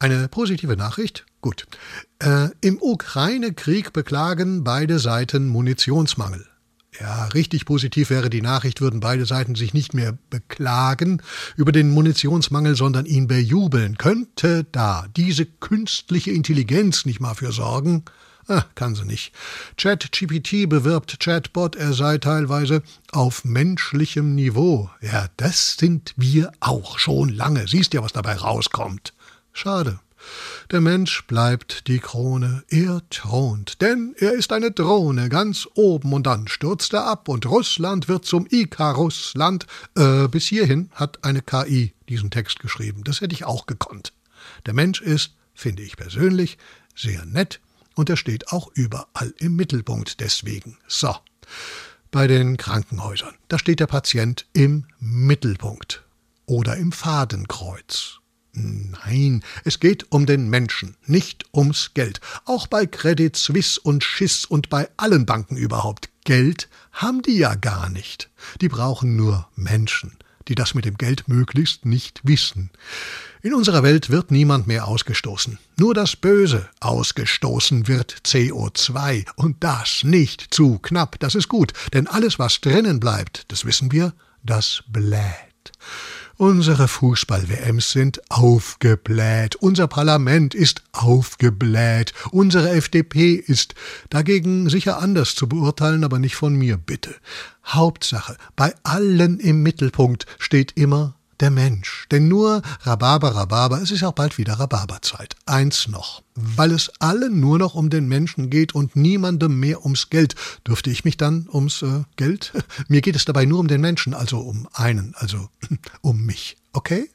Eine positive Nachricht? Gut. Äh, Im Ukraine-Krieg beklagen beide Seiten Munitionsmangel. Ja, richtig positiv wäre die Nachricht, würden beide Seiten sich nicht mehr beklagen über den Munitionsmangel, sondern ihn bejubeln. Könnte da diese künstliche Intelligenz nicht mal für sorgen? Ah, kann sie nicht. ChatGPT bewirbt Chatbot, er sei teilweise auf menschlichem Niveau. Ja, das sind wir auch schon lange. Siehst ja, was dabei rauskommt. Schade. Der Mensch bleibt die Krone, er thront, denn er ist eine Drohne ganz oben und dann stürzt er ab und Russland wird zum Ikarusland. Äh, bis hierhin hat eine KI diesen Text geschrieben. Das hätte ich auch gekonnt. Der Mensch ist, finde ich persönlich, sehr nett und er steht auch überall im Mittelpunkt deswegen. So. Bei den Krankenhäusern, da steht der Patient im Mittelpunkt oder im Fadenkreuz. Nein, es geht um den Menschen, nicht ums Geld. Auch bei Credit Suisse und Schiss und bei allen Banken überhaupt. Geld haben die ja gar nicht. Die brauchen nur Menschen, die das mit dem Geld möglichst nicht wissen. In unserer Welt wird niemand mehr ausgestoßen. Nur das Böse ausgestoßen wird CO2. Und das nicht zu knapp. Das ist gut. Denn alles, was drinnen bleibt, das wissen wir, das bläht. Unsere Fußball-WMs sind aufgebläht, unser Parlament ist aufgebläht, unsere FDP ist dagegen sicher anders zu beurteilen, aber nicht von mir, bitte. Hauptsache, bei allen im Mittelpunkt steht immer der Mensch. Denn nur Rhabarber, Rhabarber, es ist auch bald wieder Rhabarberzeit. Eins noch. Weil es allen nur noch um den Menschen geht und niemandem mehr ums Geld, dürfte ich mich dann ums äh, Geld? Mir geht es dabei nur um den Menschen, also um einen, also um mich. Okay?